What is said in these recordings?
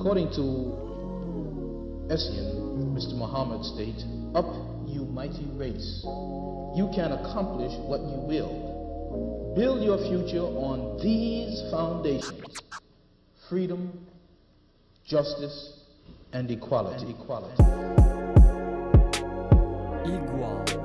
According to Essien, Mr. Muhammad states, Up, you mighty race. You can accomplish what you will. Build your future on these foundations freedom, justice, and equality. And equality. Igual.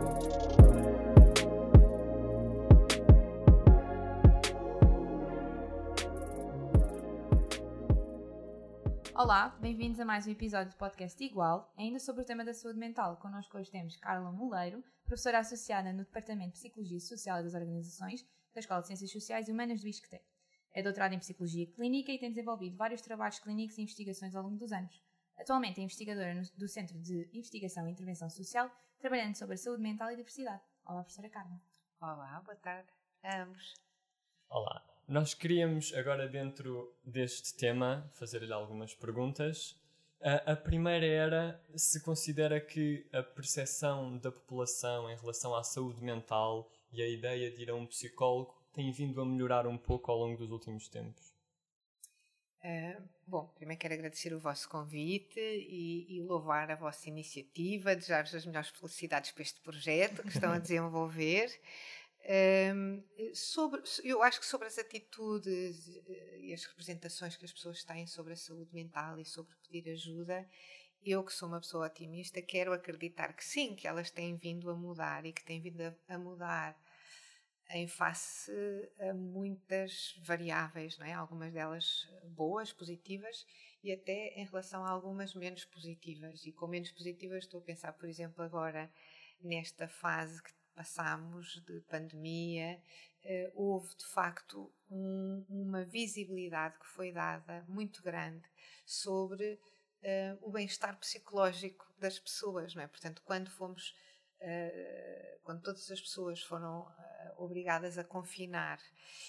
Olá, bem-vindos a mais um episódio do podcast Igual, ainda sobre o tema da saúde mental. Connosco hoje temos Carla Moleiro, professora associada no Departamento de Psicologia Social das Organizações da Escola de Ciências Sociais e Humanas do ISCTE. É doutorada em Psicologia Clínica e tem desenvolvido vários trabalhos clínicos e investigações ao longo dos anos. Atualmente é investigadora do Centro de Investigação e Intervenção Social, trabalhando sobre a saúde mental e diversidade. Olá, professora Carla. Olá, boa tarde a ambos. Olá. Nós queríamos, agora dentro deste tema, fazer-lhe algumas perguntas. A, a primeira era se considera que a percepção da população em relação à saúde mental e a ideia de ir a um psicólogo tem vindo a melhorar um pouco ao longo dos últimos tempos. Uh, bom, primeiro quero agradecer o vosso convite e, e louvar a vossa iniciativa, desejar-vos as melhores felicidades para este projeto que estão a desenvolver. Um, sobre, eu acho que sobre as atitudes eh, e as representações que as pessoas têm sobre a saúde mental e sobre pedir ajuda, eu que sou uma pessoa otimista, quero acreditar que sim, que elas têm vindo a mudar e que têm vindo a, a mudar em face a muitas variáveis, não é? algumas delas boas, positivas, e até em relação a algumas menos positivas. E com menos positivas estou a pensar, por exemplo, agora nesta fase que passámos de pandemia, uh, houve de facto um, uma visibilidade que foi dada muito grande sobre uh, o bem-estar psicológico das pessoas, não é? Portanto, quando fomos, uh, quando todas as pessoas foram obrigadas a confinar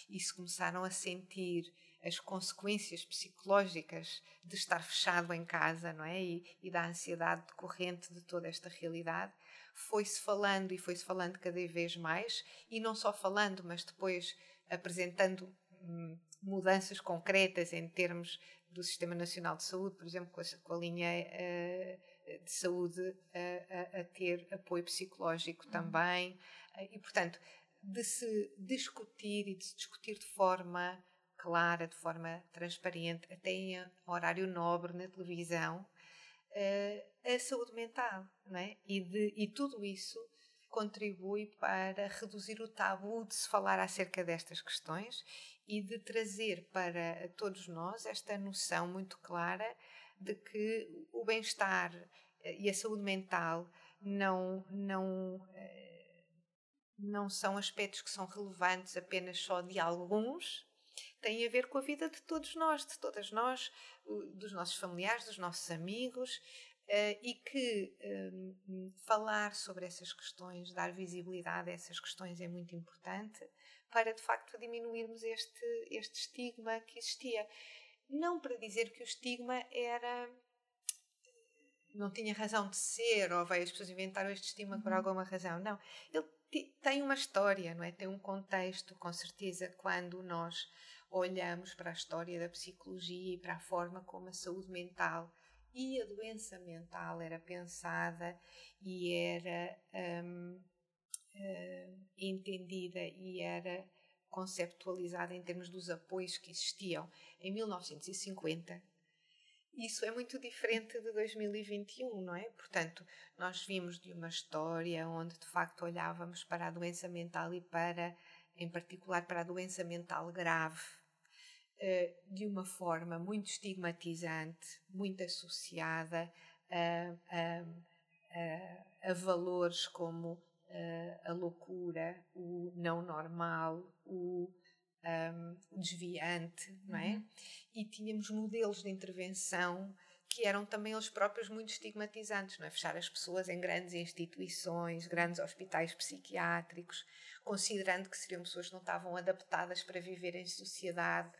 e se começaram a sentir as consequências psicológicas de estar fechado em casa, não é? E, e da ansiedade decorrente de toda esta realidade, foi-se falando e foi-se falando cada vez mais, e não só falando, mas depois apresentando hum, mudanças concretas em termos do Sistema Nacional de Saúde, por exemplo, com a, com a linha uh, de saúde uh, a, a, ter apoio psicológico uhum. também, uh, e portanto, de se discutir e de se discutir de forma clara, de forma transparente, até em horário nobre na televisão, a saúde mental, não é? E, de, e tudo isso contribui para reduzir o tabu de se falar acerca destas questões e de trazer para todos nós esta noção muito clara de que o bem-estar eh, e a saúde mental não, não, eh, não são aspectos que são relevantes apenas só de alguns, têm a ver com a vida de todos nós, de todas nós, dos nossos familiares, dos nossos amigos, Uh, e que um, falar sobre essas questões, dar visibilidade a essas questões é muito importante para de facto diminuirmos este, este estigma que existia. Não para dizer que o estigma era. não tinha razão de ser, ou veio as pessoas inventaram este estigma por uhum. alguma razão. Não. Ele tem uma história, não é? Tem um contexto, com certeza, quando nós olhamos para a história da psicologia e para a forma como a saúde mental e a doença mental era pensada e era um, uh, hum, entendida e era conceptualizada em termos dos apoios que existiam em 1950. Isso é muito diferente de 2021, não é? Portanto, nós vimos de uma história onde de facto olhávamos para a doença mental e para, em particular, para a doença mental grave de uma forma muito estigmatizante, muito associada a, a, a, a valores como eh, a loucura, o não normal, o um, desviante, não é? Uhum. E tínhamos modelos de intervenção que eram também eles próprios muito estigmatizantes, não é? Fechar as pessoas em grandes instituições, grandes hospitais psiquiátricos, considerando que seriam pessoas que não estavam adaptadas para viver em sociedade,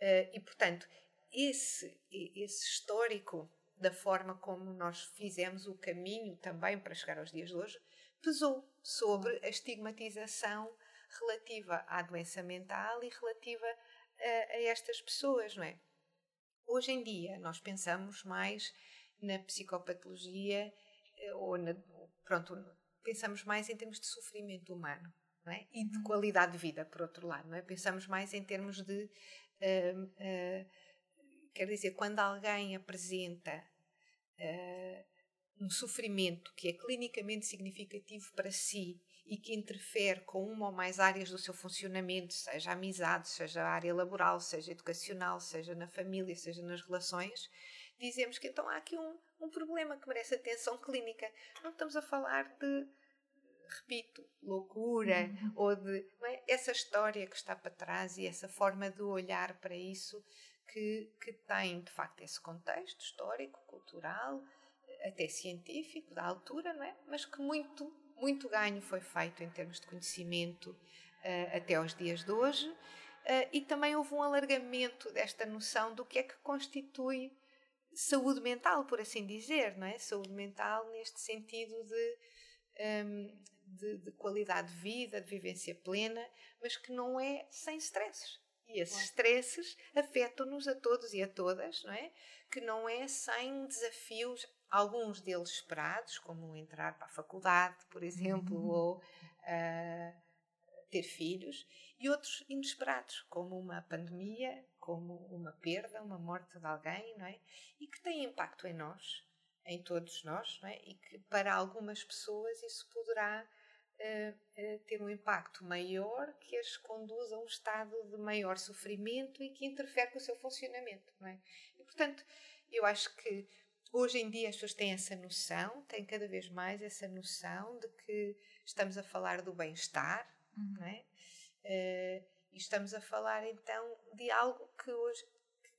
Uh, e, portanto, esse, esse histórico da forma como nós fizemos o caminho também para chegar aos dias de hoje pesou sobre a estigmatização relativa à doença mental e relativa a, a estas pessoas, não é? hoje em dia nós pensamos mais na psicopatologia eh, ou na, pronto, pensamos mais em termos de sofrimento humano. É? E de uhum. qualidade de vida, por outro lado, não é? Pensamos mais em termos de, uh, uh, quer dizer, quando alguém apresenta uh, um sofrimento que é clinicamente significativo para si e que interfere com uma ou mais áreas do seu funcionamento, seja amizade, seja a área laboral, seja educacional, seja na família, seja nas relações, dizemos que então há aqui um, um problema que merece atenção clínica. Não estamos a falar de, repito, loucura uhum. ou de é? essa história que está para trás e essa forma de olhar para isso que, que tem de facto esse contexto histórico, cultural, até científico da altura, não é? Mas que muito muito ganho foi feito em termos de conhecimento uh, até aos dias de hoje, uh, e também houve um alargamento desta noção do que é que constitui saúde mental, por assim dizer, não é? Saúde mental neste sentido de, um, de, de, qualidade de vida, de vivência plena, mas que não é sem stresses. E esses stresses afetam-nos a todos e a todas, não é? Que não é sem desafios alguns deles esperados, como entrar para a faculdade, por exemplo, uhum. ou uh, ter filhos, e outros inesperados, como uma pandemia, como uma perda, uma morte de alguém, não é? E que têm impacto em nós, em todos nós, é? E que para algumas pessoas isso poderá uh, uh, ter um impacto maior que as conduz a um estado de maior sofrimento e que interfere com o seu funcionamento, é? E portanto, eu acho que Hoje em dia as pessoas têm essa noção, têm cada vez mais essa noção de que estamos a falar do bem-estar, uhum. é? Uh, e estamos a falar então de algo que hoje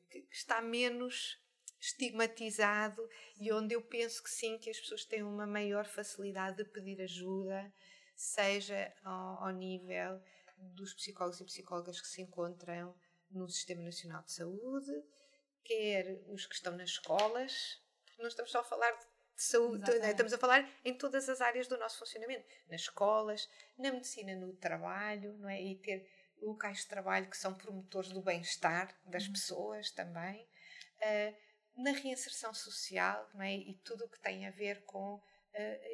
que, que está menos estigmatizado e onde eu penso que sim, que as pessoas têm uma maior facilidade de pedir ajuda, seja ao, ao nível dos psicólogos e psicólogas que se encontram no Sistema Nacional de Saúde, quer os que estão nas escolas, não estamos só a falar de saúde, né? estamos a falar em todas as áreas do nosso funcionamento, nas escolas, na medicina, no trabalho, não é? E ter locais de trabalho que são promotores do bem-estar das uhum. pessoas também, uh, na reinserção social, não é? E tudo o que tem a ver com, uh,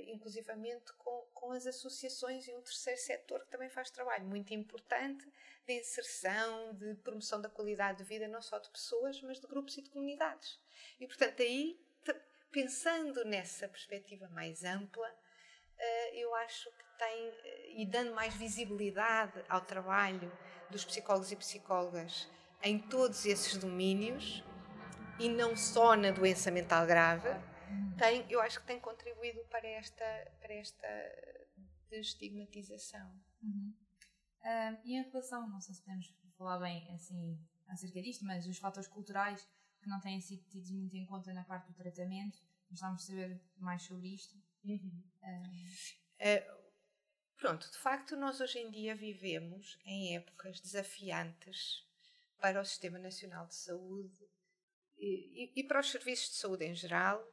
inclusivamente com, com as associações e um terceiro setor que também faz trabalho muito importante de inserção, de promoção da qualidade de vida, não só de pessoas, mas de grupos e de comunidades. E, portanto, aí pensando nessa perspectiva mais ampla, eh, eu acho que tem, eh, e dando mais visibilidade ao trabalho dos psicólogos e psicólogas em todos esses domínios, e não só na doença mental grave, tem, eu acho que tem contribuído para esta, para esta desestigmatização. Uhum. Uh, e em relação, não sei se podemos falar bem assim acerca disto, mas os fatores culturais que não têm sido tidos muito em conta na parte do tratamento. Gostávamos de saber mais sobre isto. Uhum. Uh, pronto, de facto, nós hoje em dia vivemos em épocas desafiantes para o Sistema Nacional de Saúde e, e, para os serviços de saúde em geral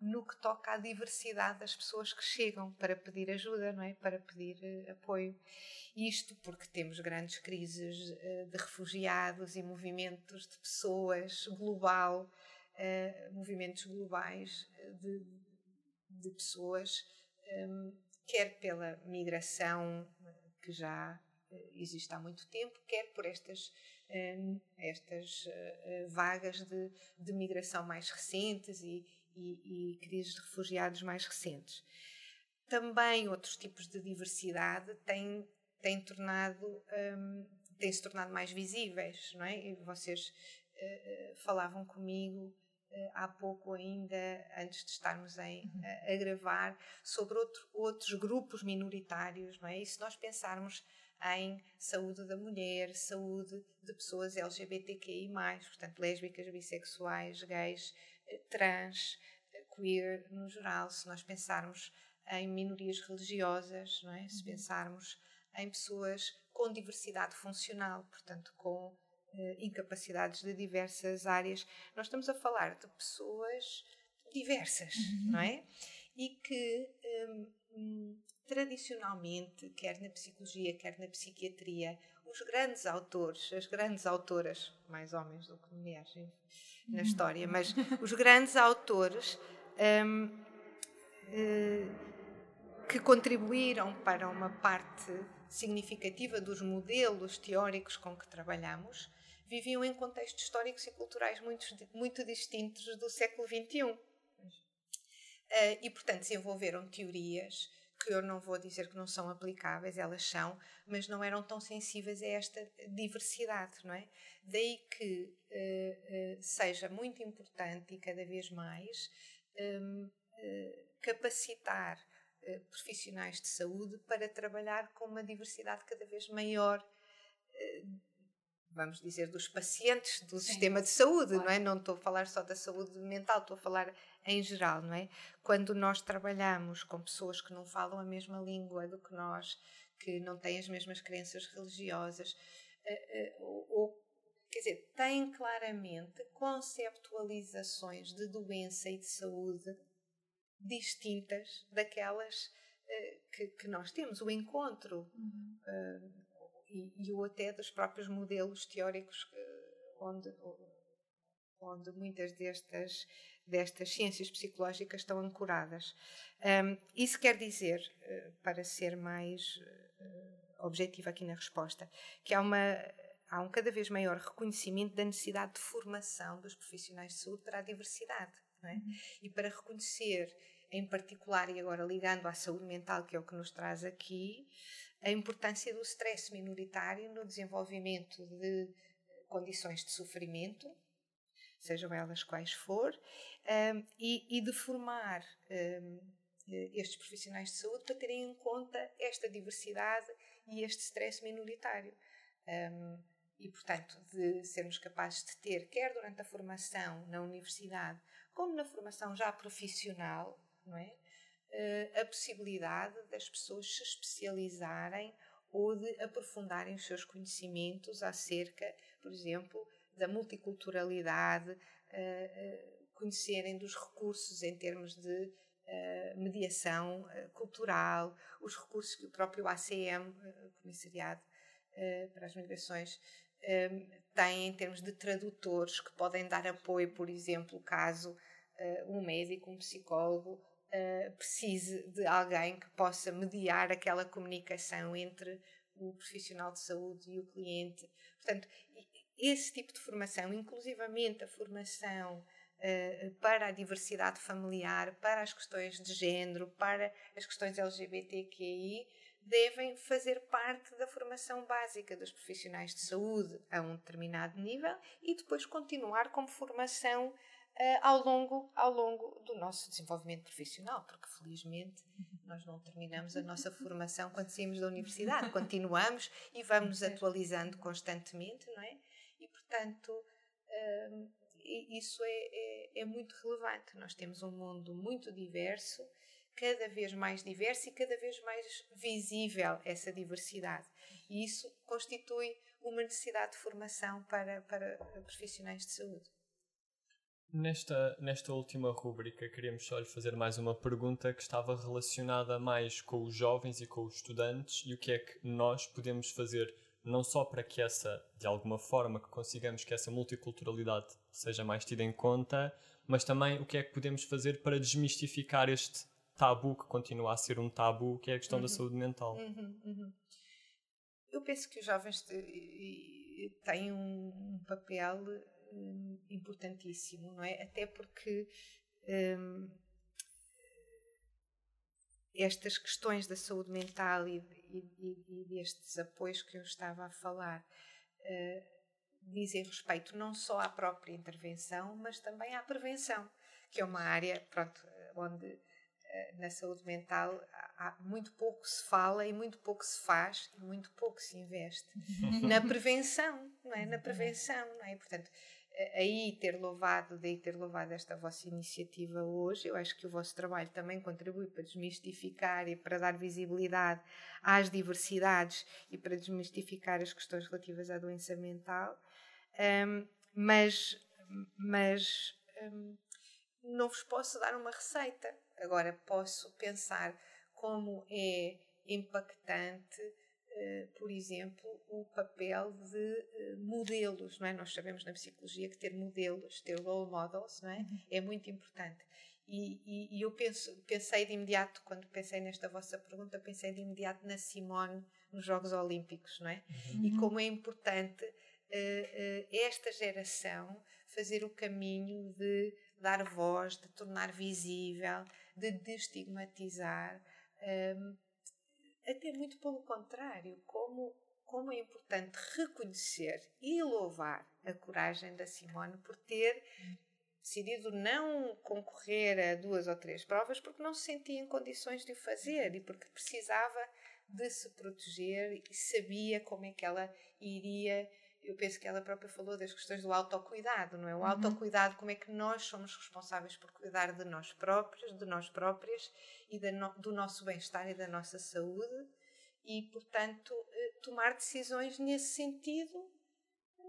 no que toca à diversidade das pessoas que chegam para pedir ajuda, não é? Para pedir uh, apoio. Isto porque temos grandes crises uh, de refugiados e movimentos de pessoas global, uh, movimentos globais de, de pessoas, um, quer pela migração que já existe há muito tempo, quer por estas estas vagas de, de migração mais recentes e, e, e crises de refugiados mais recentes. Também outros tipos de diversidade têm, têm, tornado, um, têm se tornado mais visíveis, não é? E vocês uh, falavam comigo uh, há pouco ainda, antes de estarmos em, uhum. a, a gravar, sobre outro, outros grupos minoritários, não é? E se nós pensarmos em saúde da mulher, saúde de pessoas LGBTQI+, portanto, lésbicas, bissexuais, gays, trans, queer no geral, se nós pensarmos em minorias religiosas, não é? se uhum. pensarmos em pessoas com diversidade funcional, portanto, com uh, incapacidades de diversas áreas, nós estamos a falar de pessoas diversas, uhum. não é? E que um, hum, tradicionalmente, quer na psicologia, quer na psiquiatria, os grandes autores, as grandes autoras, mais homens do que mulheres na história, mas os grandes autores um, uh, que contribuíram para uma parte significativa dos modelos teóricos com que trabalhamos viviam em contextos históricos e culturais muito, muito distintos do século XXI. Uh, eh, e, portanto, desenvolveram teorias que eu não vou dizer que não são aplicáveis, elas são, mas não eram tão sensíveis a esta diversidade, não é? Daí que uh, uh, seja muito importante e cada vez mais um, uh, capacitar profissionais de saúde para trabalhar com uma diversidade cada vez maior vamos dizer, dos pacientes do Sim. sistema de saúde, claro. não é? Não estou a falar só da saúde mental, estou a falar em geral, não é? Quando nós trabalhamos com pessoas que não falam a mesma língua do que nós, que não têm as mesmas crenças religiosas, eh, eh, ou, quer dizer, têm claramente conceptualizações de doença e de saúde distintas daquelas eh, que, que, nós temos. O encontro uhum e, e o até dos próprios modelos teóricos onde, onde muitas destas, destas ciências psicológicas estão ancoradas. Um, isso quer dizer, eh, para ser mais uh, objetivo aqui na resposta, que há, uma, há um cada vez maior reconhecimento da necessidade de formação dos profissionais de saúde para a diversidade. É? Uhum. E para reconhecer, em particular, e agora ligando à saúde mental, que é o que nos traz aqui, a importância do stress minoritário no desenvolvimento de condições de sofrimento, sejam elas quais for, um, e, e, de formar um, estes profissionais de saúde para terem em conta esta diversidade e este stress minoritário. Um, e, portanto, de sermos capazes de ter, quer durante a formação na universidade, como na formação já profissional, não é? uh, a possibilidade das pessoas se especializarem ou de aprofundarem os seus conhecimentos acerca, por exemplo, da multiculturalidade, uh, uh, conhecerem dos recursos em termos de mediação cultural, os recursos que o próprio ACM, Comissariado para as Migrações, tem em termos de tradutores que podem dar apoio, por exemplo, caso um médico, um psicólogo precise de alguém que possa mediar aquela comunicação entre o profissional de saúde e o cliente. Portanto, esse tipo de formação, inclusivamente a formação uh, para a diversidade familiar, para as questões de género, para as questões LGBTQI, devem fazer parte da formação básica dos profissionais de saúde a um determinado nível e depois continuar como formação uh, ao, longo, ao longo do nosso desenvolvimento profissional, porque felizmente nós não terminamos a nossa formação quando saímos da universidade, continuamos e vamos atualizando constantemente, não é? Portanto. Uh, isso é, é, é, muito relevante. Nós temos um mundo muito diverso, cada vez mais diverso e cada vez mais visível essa diversidade. E isso constitui uma necessidade de formação para, para profissionais de saúde. Nesta, nesta última rúbrica, queríamos só lhe fazer mais uma pergunta que estava relacionada mais com os jovens e com os estudantes e o que é que nós podemos fazer, não só para que essa, de alguma forma, que consigamos que essa multiculturalidade seja mais tida em conta, mas também o que é que podemos fazer para desmistificar este tabu que continua a ser um tabu, que é a questão uhum. da saúde mental. Uhum, uhum. Eu penso que os jovens têm um papel um, importantíssimo, não é? Até porque um, estas questões da saúde mental e, e, e, destes apoios que eu estava a falar uh, dizem respeito não só à própria intervenção, mas também à prevenção, que é uma área pronto, onde uh, na saúde mental há, muito pouco se fala e muito pouco se faz e muito pouco se investe na prevenção, não é? Na prevenção, não é? Portanto, aí ter louvado, daí ter louvado esta vossa iniciativa hoje. Eu acho que o vosso trabalho também contribui para desmistificar e para dar visibilidade às diversidades e para desmistificar as questões relativas à doença mental. Um, mas mas um, não vos posso dar uma receita. Agora posso pensar como é impactante, por exemplo, o papel de uh, modelos, não é? Nós sabemos na psicologia que ter modelos, ter role models, não é? Uhum. É muito importante. E, e, e, eu penso, pensei de imediato, quando pensei nesta vossa pergunta, pensei de imediato na Simone nos Jogos Olímpicos, não é? Uhum. E como é importante uh, uh, esta geração fazer o caminho de dar voz, de tornar visível, de destigmatizar, um, ehm, até muito pelo contrário, como, como é importante reconhecer e louvar a coragem da Simone por ter decidido não concorrer a duas ou três provas porque não se sentia em condições de o fazer e porque precisava de se proteger e sabia como é que ela iria. Eu penso que ela própria falou das questões do autocuidado, não é? O uhum. autocuidado, como é que nós somos responsáveis por cuidar de nós próprios, de nós próprias e no, do nosso bem-estar e da nossa saúde e, portanto, eh, tomar decisões nesse sentido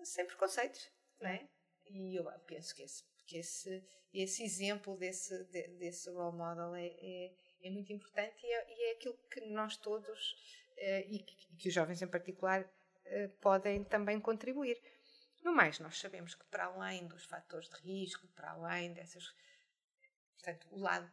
sem preconceitos, não é? E eu penso que esse que esse, esse exemplo desse, de, desse role model é, é, é muito importante e é, e é, aquilo que nós todos, eh, e, que, e, que, os jovens em particular, podem também contribuir. No mais, nós sabemos que para além dos fatores de risco, para além dessas. Portanto, o lado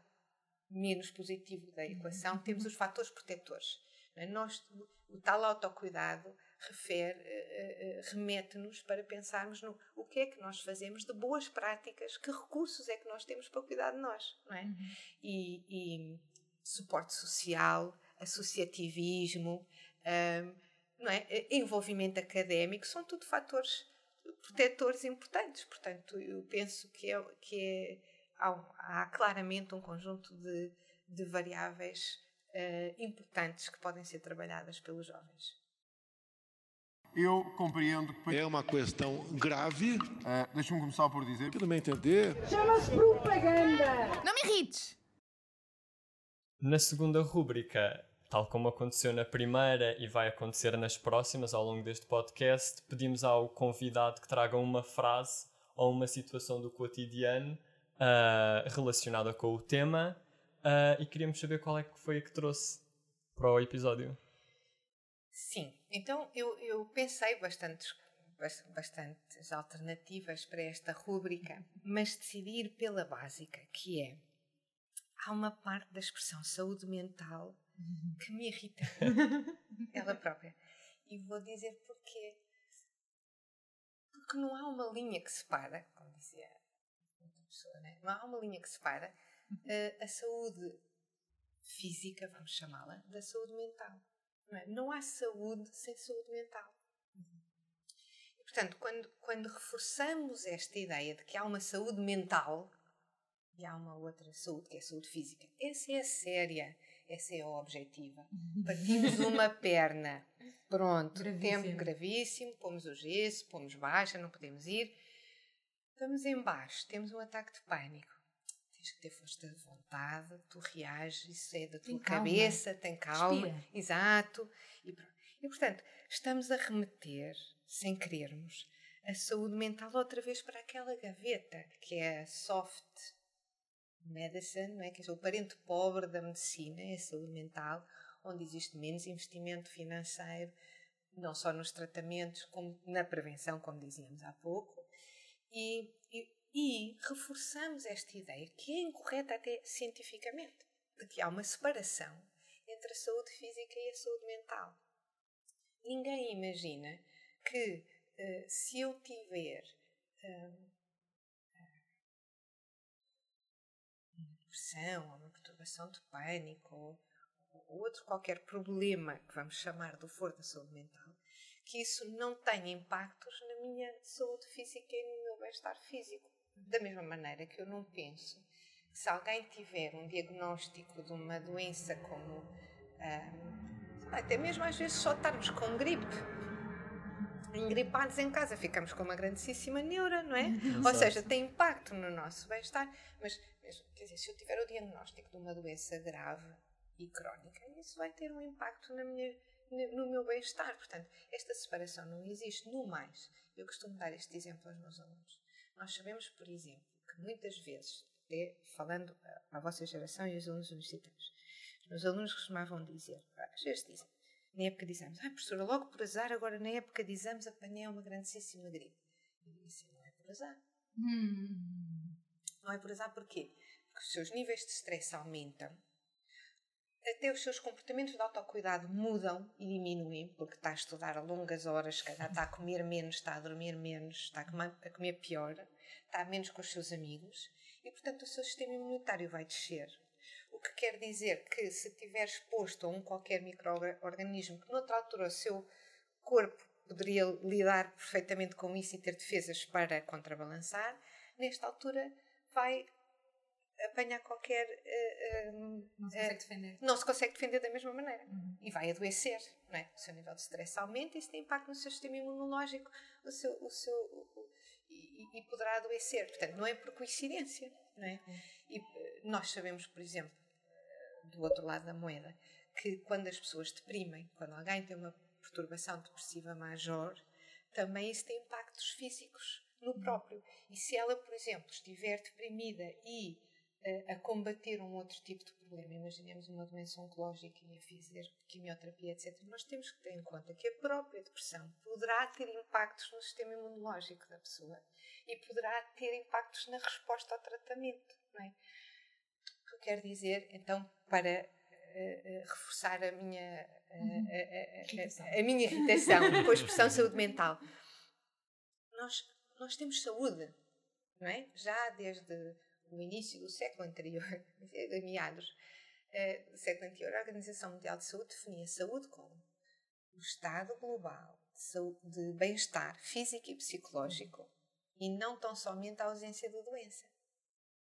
menos positivo da equação, temos os fatores protetores. É? Nós, o tal autocuidado refere, uh, uh, remete-nos para pensarmos no o que é que nós fazemos de boas práticas, que recursos é que nós temos para cuidar de nós, não é? Uhum. E, e, suporte social, associativismo, um, não é? envolvimento académico, são tudo fatores protetores importantes. Portanto, eu penso que é, que é há, há claramente um conjunto de, de variáveis uh, importantes que podem ser trabalhadas pelos jovens. Eu compreendo que. É uma questão grave. Uh, Deixa-me começar por dizer. Que no meu entender. Chama-se propaganda! Não me irrites! Na segunda rúbrica, tal como aconteceu na primeira e vai acontecer nas próximas ao longo deste podcast, pedimos ao convidado que traga uma frase ou uma situação do cotidiano uh, relacionada com o tema uh, e queríamos saber qual é que foi que trouxe para o episódio. Sim, então eu, eu pensei bastantes, bastantes alternativas para esta rúbrica, mas decidi pela básica, que é há uma parte da expressão saúde mental que me irrita, ela própria. E vou dizer porquê. Porque não há uma linha que separa, como dizia outra pessoa, né? não há uma linha que separa uh, a saúde física, vamos chamá-la, da saúde mental. Não, é? não há saúde sem saúde mental. E, portanto, quando, quando reforçamos esta ideia de que há uma saúde mental e há uma outra saúde, que é a saúde física, essa é a séria, essa é a objetiva. Partimos uma perna, pronto, gravíssimo. tempo gravíssimo, pomos o gesso, pomos baixa, não podemos ir. Estamos em baixo, temos um ataque de pânico tens que ter força de vontade, tu reages, isso é da tua tem cabeça, calma. tem calma, Respira. exato. E, e portanto, estamos a remeter, sem querermos, a saúde mental outra vez para aquela gaveta que é soft medicine, não é? que é o parente pobre da medicina, é saúde mental, onde existe menos investimento financeiro, não só nos tratamentos, como na prevenção, como dizíamos há pouco, e, e e reforçamos esta ideia, que é incorreta até cientificamente, de que há uma separação entre a saúde física e a saúde mental. Ninguém imagina que uh, se eu tiver uh, depressão, ou uma perturbação de pânico, ou, ou outro qualquer problema que vamos chamar do foro da saúde mental, que isso não tenha impactos na minha saúde física e no meu bem-estar físico. Da mesma maneira que eu não penso que se alguém tiver um diagnóstico de uma doença como ah, até mesmo às vezes só estarmos com gripe engripados em casa, ficamos com uma grandíssima neura, não é? Exato. Ou seja, tem impacto no nosso bem-estar. Mas, quer dizer, se eu tiver o diagnóstico de uma doença grave e crónica, isso vai ter um impacto na minha, no meu bem-estar. Portanto, esta separação não existe. No mais, eu costumo dar este exemplo aos meus alunos. Nós sabemos, por exemplo, que muitas vezes, até falando à vossa geração e aos alunos universitários, Os alunos costumavam dizer, às vezes dizem, na época de exames, ah, professora, logo por azar, agora na época de exames apanhei uma grandíssima gripe. E disse, não é por azar. Hum. Não é por azar porquê? Porque os seus níveis de stress aumentam, até os seus comportamentos de autocuidado mudam e diminuem, porque está a estudar a longas horas, se calhar está a comer menos, está a dormir menos, está a comer, a comer pior, está menos com os seus amigos e, portanto, o seu sistema imunitário vai descer. Que quer dizer que se estiver exposto a um qualquer microorganismo que noutra altura o seu corpo poderia lidar perfeitamente com isso e ter defesas para contrabalançar, nesta altura vai apanhar qualquer. Uh, uh, não se consegue defender. Não se consegue defender da mesma maneira. Uhum. E vai adoecer. Não é? O seu nível de stress aumenta e isso tem impacto no seu sistema imunológico o seu, o seu, o, e, e, poderá adoecer. Portanto, não é por coincidência. Não é? Uhum. E nós sabemos, por exemplo, do outro lado da moeda, que quando as pessoas deprimem, quando alguém tem uma perturbação depressiva major, também isso tem impactos físicos no próprio. E se ela, por exemplo, estiver deprimida e a combater um outro tipo de problema, imaginemos uma doença oncológica e a fazer quimioterapia, etc., nós temos que ter em conta que a própria depressão poderá ter impactos no sistema imunológico da pessoa e poderá ter impactos na resposta ao tratamento. Não é? O que eu quero dizer, então, para uh, reforçar a minha, uh, a, a, a, minha irritação com a expressão saúde mental, nós, nós temos saúde, não é? Já desde no início do século anterior, de meados uh, do século anterior, a Organização Mundial de Saúde definia saúde como o estado global de, de bem-estar físico e psicológico e não tão somente a ausência da doença.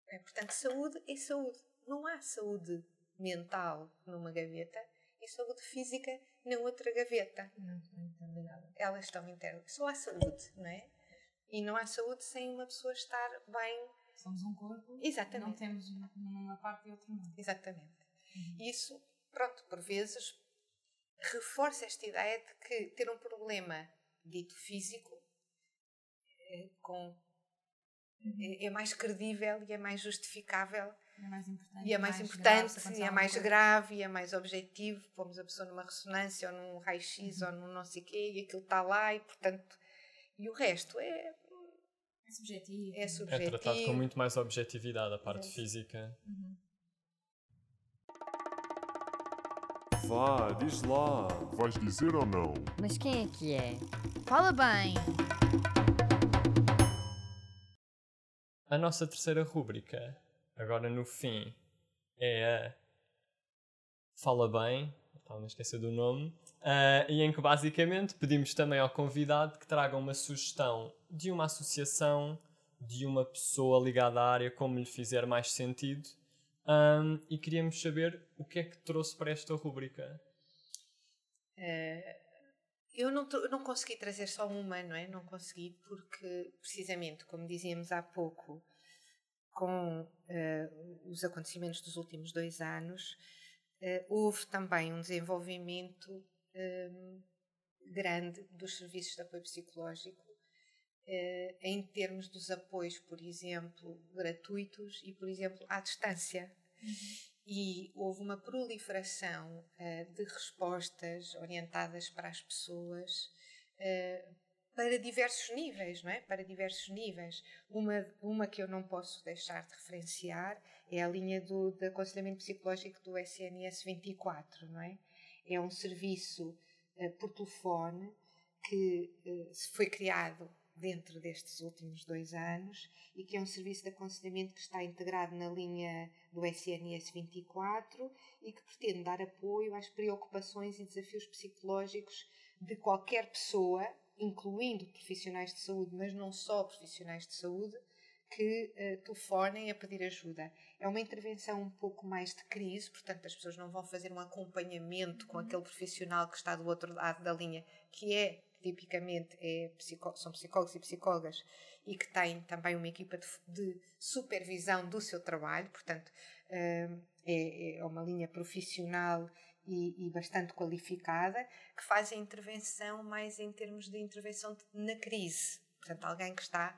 É, portanto, saúde é saúde. Não há saúde mental numa gaveta e saúde física na outra gaveta. Não estão interligadas. Elas estão interligadas. Só há saúde, não é? E não há saúde sem uma pessoa estar bem somos um corpo. Exatamente. Não temos uma parte e outra não. Exatamente. Uhum. Isso, pronto, por vezes reforça esta ideia de que ter um problema dito físico é, com, é, é, mais credível e é mais justificável. É mais importante. E é mais, mais importante, grave, e é mais grave, e é mais objetivo. Pomos a pessoa numa ressonância ou num raio-x uhum. ou num não sei o quê, e aquilo está lá, e portanto. E o resto é subjetivo. É subjetivo. É tratado com muito mais objetividade a parte é. física. Uhum. Vá, diz lá. Vais dizer ou não? Mas quem é que é? Fala bem! A nossa terceira rúbrica, agora no fim, é a Fala Bem, estava a esquecer do nome, uh, e em que basicamente pedimos também ao convidado que traga uma sugestão de uma associação, de uma pessoa ligada à área, como lhe fizer mais sentido, um, e queríamos saber o que é que trouxe para esta rúbrica. Uh, eu não, não consegui trazer só uma, não é? Não consegui porque, precisamente, como dizíamos há pouco, com uh, os acontecimentos dos últimos dois anos, uh, houve também um desenvolvimento um, grande dos serviços de apoio psicológico uh, em termos dos apoios, por exemplo, gratuitos e, por exemplo, à distância. Uhum. E houve uma proliferação de respostas orientadas para as pessoas para diversos níveis, não é? Para diversos níveis. Uma, uma que eu não posso deixar de referenciar é a linha do, aconselhamento psicológico do SNS 24, não é? É um serviço uh, por telefone que uh, foi criado dentro destes últimos dois anos e que é um serviço de aconselhamento que está integrado na linha do SNS 24 e que pretende dar apoio às preocupações e desafios psicológicos de qualquer pessoa incluindo profissionais de saúde, mas não só profissionais de saúde, que uh, telefonem a pedir ajuda. É uma intervenção um pouco mais de crise, portanto, as pessoas não vão fazer um acompanhamento com aquele profissional que está do outro lado da linha, que é tipicamente é psicó são psicólogos e psicólogas e que têm também uma equipa de, de supervisão do seu trabalho, portanto, uh, é, é uma linha profissional e, e, bastante qualificada, que faz a intervenção mais em termos de intervenção na crise. Portanto, alguém que está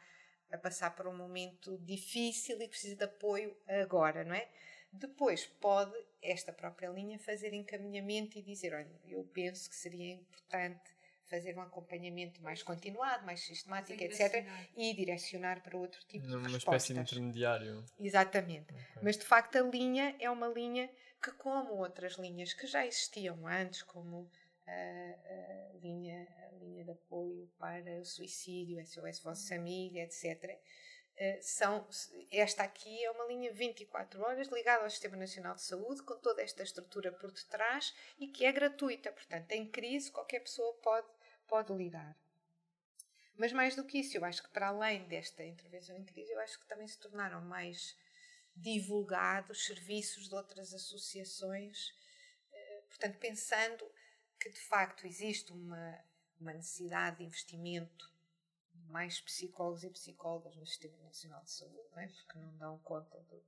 a passar por um momento difícil e precisa de apoio agora, não é? Depois pode esta própria linha fazer encaminhamento e dizer: olha, eu penso que seria importante fazer um acompanhamento mais continuado, mais sistemático, Sim, etc. direcionar. E direcionar para outro tipo de Numa respostas. espécie de intermediário. Exatamente. Mas de facto a linha é uma linha que, como outras linhas que já existiam antes, como a, a linha, a linha de apoio para o suicídio, SOS Vossa Família, etc., eh, são, esta aqui é uma linha 24 horas ligada ao Sistema Nacional de Saúde, com toda esta estrutura por detrás e que é gratuita. Portanto, em crise, qualquer pessoa pode, pode ligar. Mas mais do que isso, eu acho que para além desta intervenção em crise, eu acho que também se tornaram mais divulgados serviços de outras associações, eh, portanto, pensando que de facto existe uma, uma necessidade de investimento de mais psicólogos e psicólogas no Sistema Nacional de Saúde, não é? porque não dão conta do-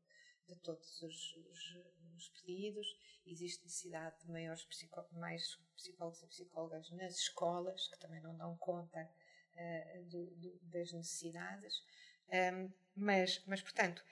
de todos os, os- os pedidos, existe necessidade de maiores psicó- mais psicólogos e psicólogas nas escolas, que também não dão conta eh, do- do- das necessidades, Ahm, mas, mas, portanto,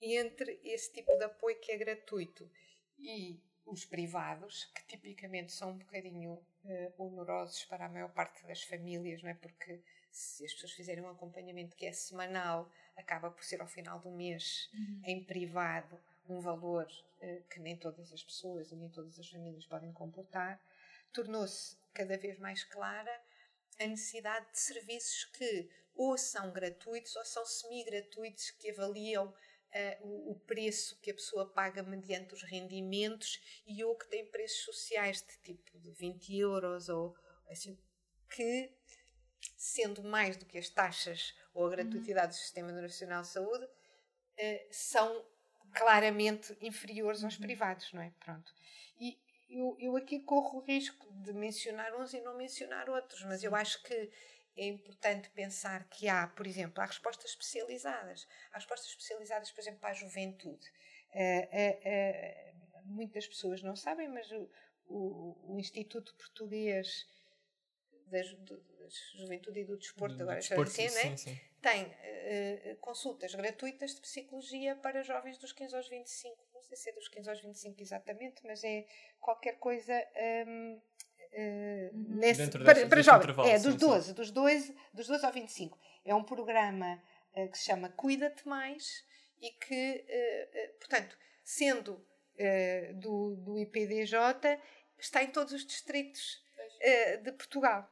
entre esse tipo de apoio que é gratuito e os privados, que tipicamente são um bocadinho eh, onerosos para a maior parte das famílias, não é? Porque se as pessoas fizerem um acompanhamento que é semanal, acaba por ser ao final do mês, em privado, um valor eh, que nem todas as pessoas e nem todas as famílias podem comportar, tornou-se cada vez mais clara a necessidade de serviços que ou são gratuitos ou são semi-gratuitos que avaliam eh, o, o preço que a pessoa paga mediante os rendimentos e ou que têm preços sociais de tipo de 20 euros ou assim, que sendo mais do que as taxas ou a gratuidade do Sistema Nacional de Saúde, eh, são claramente inferiores aos privados, não é? Pronto. E eu, eu aqui corro o risco de mencionar uns e não mencionar outros, mas eu acho que é importante pensar que há, por exemplo, há respostas especializadas. Há respostas especializadas, por exemplo, para a juventude. Eh, eh, eh, muitas pessoas não sabem, mas o, o, o Instituto Português da, Ju- da Juventude e do Desporto, Do- agora desporto, chama assim, é? sim, sim. tem consultas gratuitas de psicologia para jovens dos 15 aos 25. Não sei se é dos 15 aos 25 exatamente, mas é qualquer coisa hum, eh, nesse, Dentro para, desse- para desse jovens. intervalo, É, sim, dos sim. 12, dos 12, dos 12 ao 25. É um programa eh, que se chama Cuida-te Mais e que, eh, portanto, sendo do, do IPDJ, está em todos os distritos de Portugal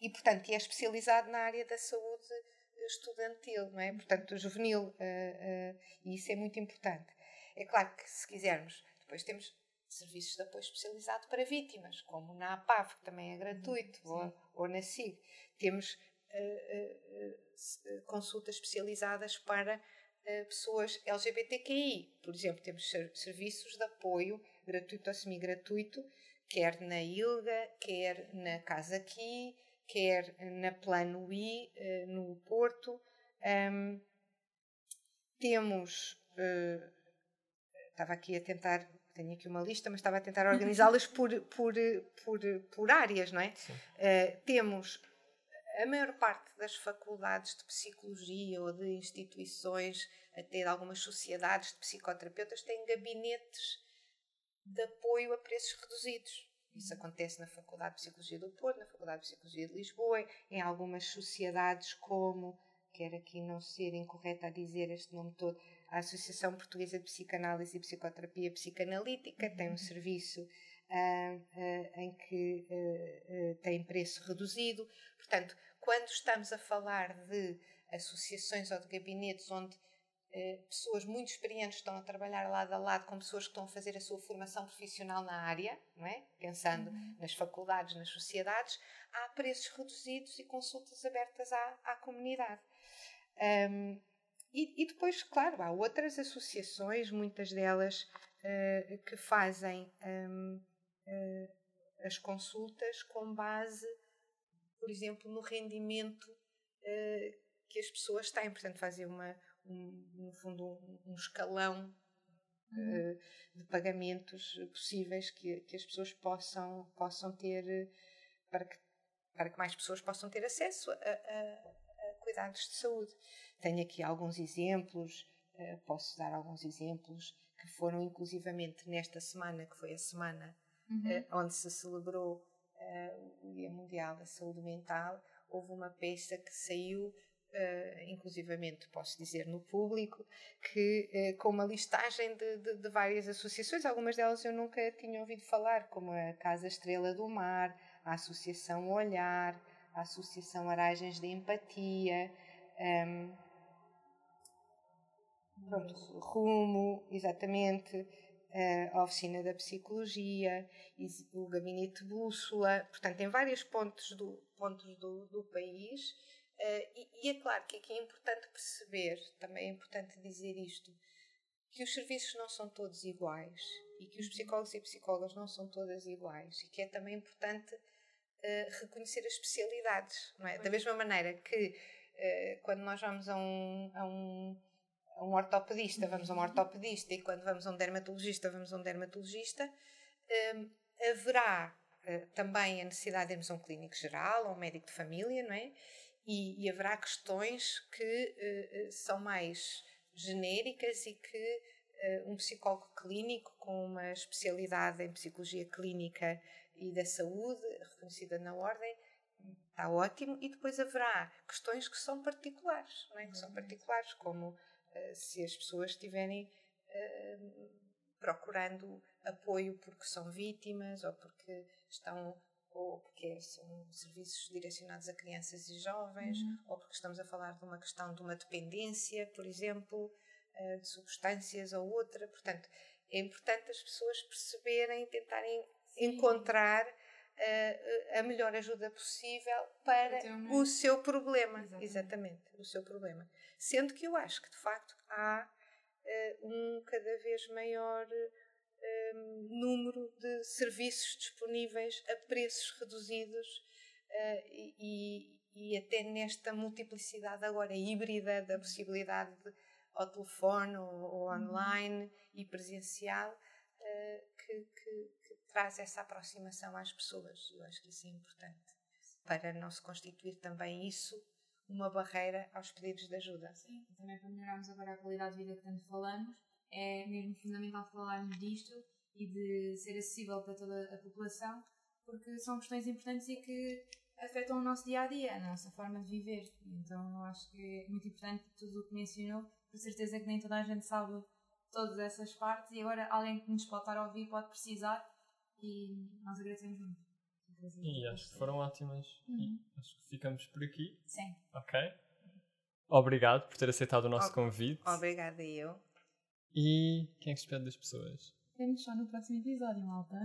e portanto é especializado na área da saúde estudantil, não é? Portanto, juvenil, e isso é muito importante. É claro que se quisermos, depois temos serviços de apoio especializado para vítimas, como na APAV, que também é gratuito, ou, ou na SIG. Temos s- eh, consultas especializadas para pessoas LGBTQI. Por exemplo, temos ser- serviços de apoio gratuito ou semi-gratuito, quer na ILGA, quer na Casa Aqui, quer na Plano I, no Porto. Ahm, temos, eh, estava aqui a tentar, tenho aqui uma lista, mas estava a tentar organizá-las por, por, por, por áreas, não é? Eh, temos a maior parte das faculdades de psicologia ou de instituições, até de algumas sociedades de psicoterapeutas, têm gabinetes de apoio a preços reduzidos. Isso acontece na Faculdade de Psicologia do Porto, na Faculdade de Psicologia de Lisboa, em algumas sociedades como, quero aqui não ser incorreta a dizer este nome todo, a Associação Portuguesa de Psicanálise e Psicoterapia Psicanalítica tem um serviço ah, ah, em que ah, tem preço reduzido. Portanto, quando estamos a falar de associações ou de gabinetes onde pessoas muito experientes estão a trabalhar lado a lado com pessoas que estão a fazer a sua formação profissional na área, não é? pensando nas faculdades, nas sociedades, há preços reduzidos e consultas abertas à, à comunidade. Ahm, e, e depois, claro, há outras associações, muitas delas eh, que fazem ahm, eh, as consultas com base, por exemplo, no rendimento eh, que as pessoas têm. Portanto, fazem uma, um, no fundo, um, um escalão eh, de pagamentos possíveis que, que as pessoas possam, possam ter para que, para que mais pessoas possam ter acesso a- a cuidados de saúde. Tenho aqui alguns exemplos eh, posso dar alguns exemplos que foram inclusivamente nesta semana, que foi a semana Uhum. eh, onde se celebrou eh, o Dia Mundial da Saúde Mental, houve uma peça que saiu, eh, inclusivamente posso dizer no público, que eh, com uma listagem de, de- de várias associações, algumas delas eu nunca tinha ouvido falar, como a Casa Estrela do Mar, a Associação Olhar, a Associação Aragens de Empatia, ehm, pronto, Rumo, exatamente, eh, a Oficina da Psicologia, o Gabinete Bússola, portanto, em vários pontos do, pontos do, do país. eh, e, e é claro que aqui é importante perceber, também é importante dizer isto, que os serviços não são todos iguais e que os psicólogos e psicólogas não são todas iguais e que é também importante reconhecer as especialidades, não é? Da mesma maneira que eh, quando nós vamos a um, a um a um ortopedista, vamos a um ortopedista e quando vamos a um dermatologista, vamos a um dermatologista, hum, haverá eh, também a necessidade de irmos a um clínico geral, ou um médico de família, não é? E, e haverá questões que eh, são mais genéricas e que eh, um psicólogo clínico com uma especialidade em psicologia clínica e da saúde, reconhecida na ordem, está ótimo. E depois haverá questões que são particulares, não é? Que são particulares, como eh, se as pessoas estiverem eh, procurando apoio porque são vítimas ou porque estão ou porque são serviços direcionados a crianças e jovens ou porque estamos a falar de uma questão de uma dependência, por exemplo, eh, de substâncias ou outra. Portanto, é importante as pessoas perceberem, tentarem encontrar eh, a melhor ajuda possível para o seu problema. Exatamente. Exatamente, o seu problema. Sendo que eu acho que, de facto, há eh, um cada vez maior eh, número de serviços disponíveis a preços reduzidos eh, e, e até nesta multiplicidade agora híbrida da possibilidade de, ao telefone ou, ou online e presencial que- que traz essa aproximação às pessoas. Eu acho que isso é importante para não se constituir também isso uma barreira aos pedidos de ajuda. Sim, também para melhorarmos agora a qualidade de vida que tanto falamos, é mesmo fundamental falarmos disto e de ser acessível para toda a população, porque são questões importantes e que afetam o nosso dia a dia, a nossa forma de viver. Então eu acho que é muito importante tudo o que mencionou, por certeza que nem toda a gente sabe todas essas partes e agora alguém que nos pode estar a ouvir pode precisar e nós agradecemos muito. E acho que foram ótimas. Uhum. Acho que ficamos por aqui. Sim. Ok? Obrigado por ter aceitado o nosso Ob- convite. Obrigada eu. E quem é que se despede das pessoas? Vemos só no próximo episódio, malta.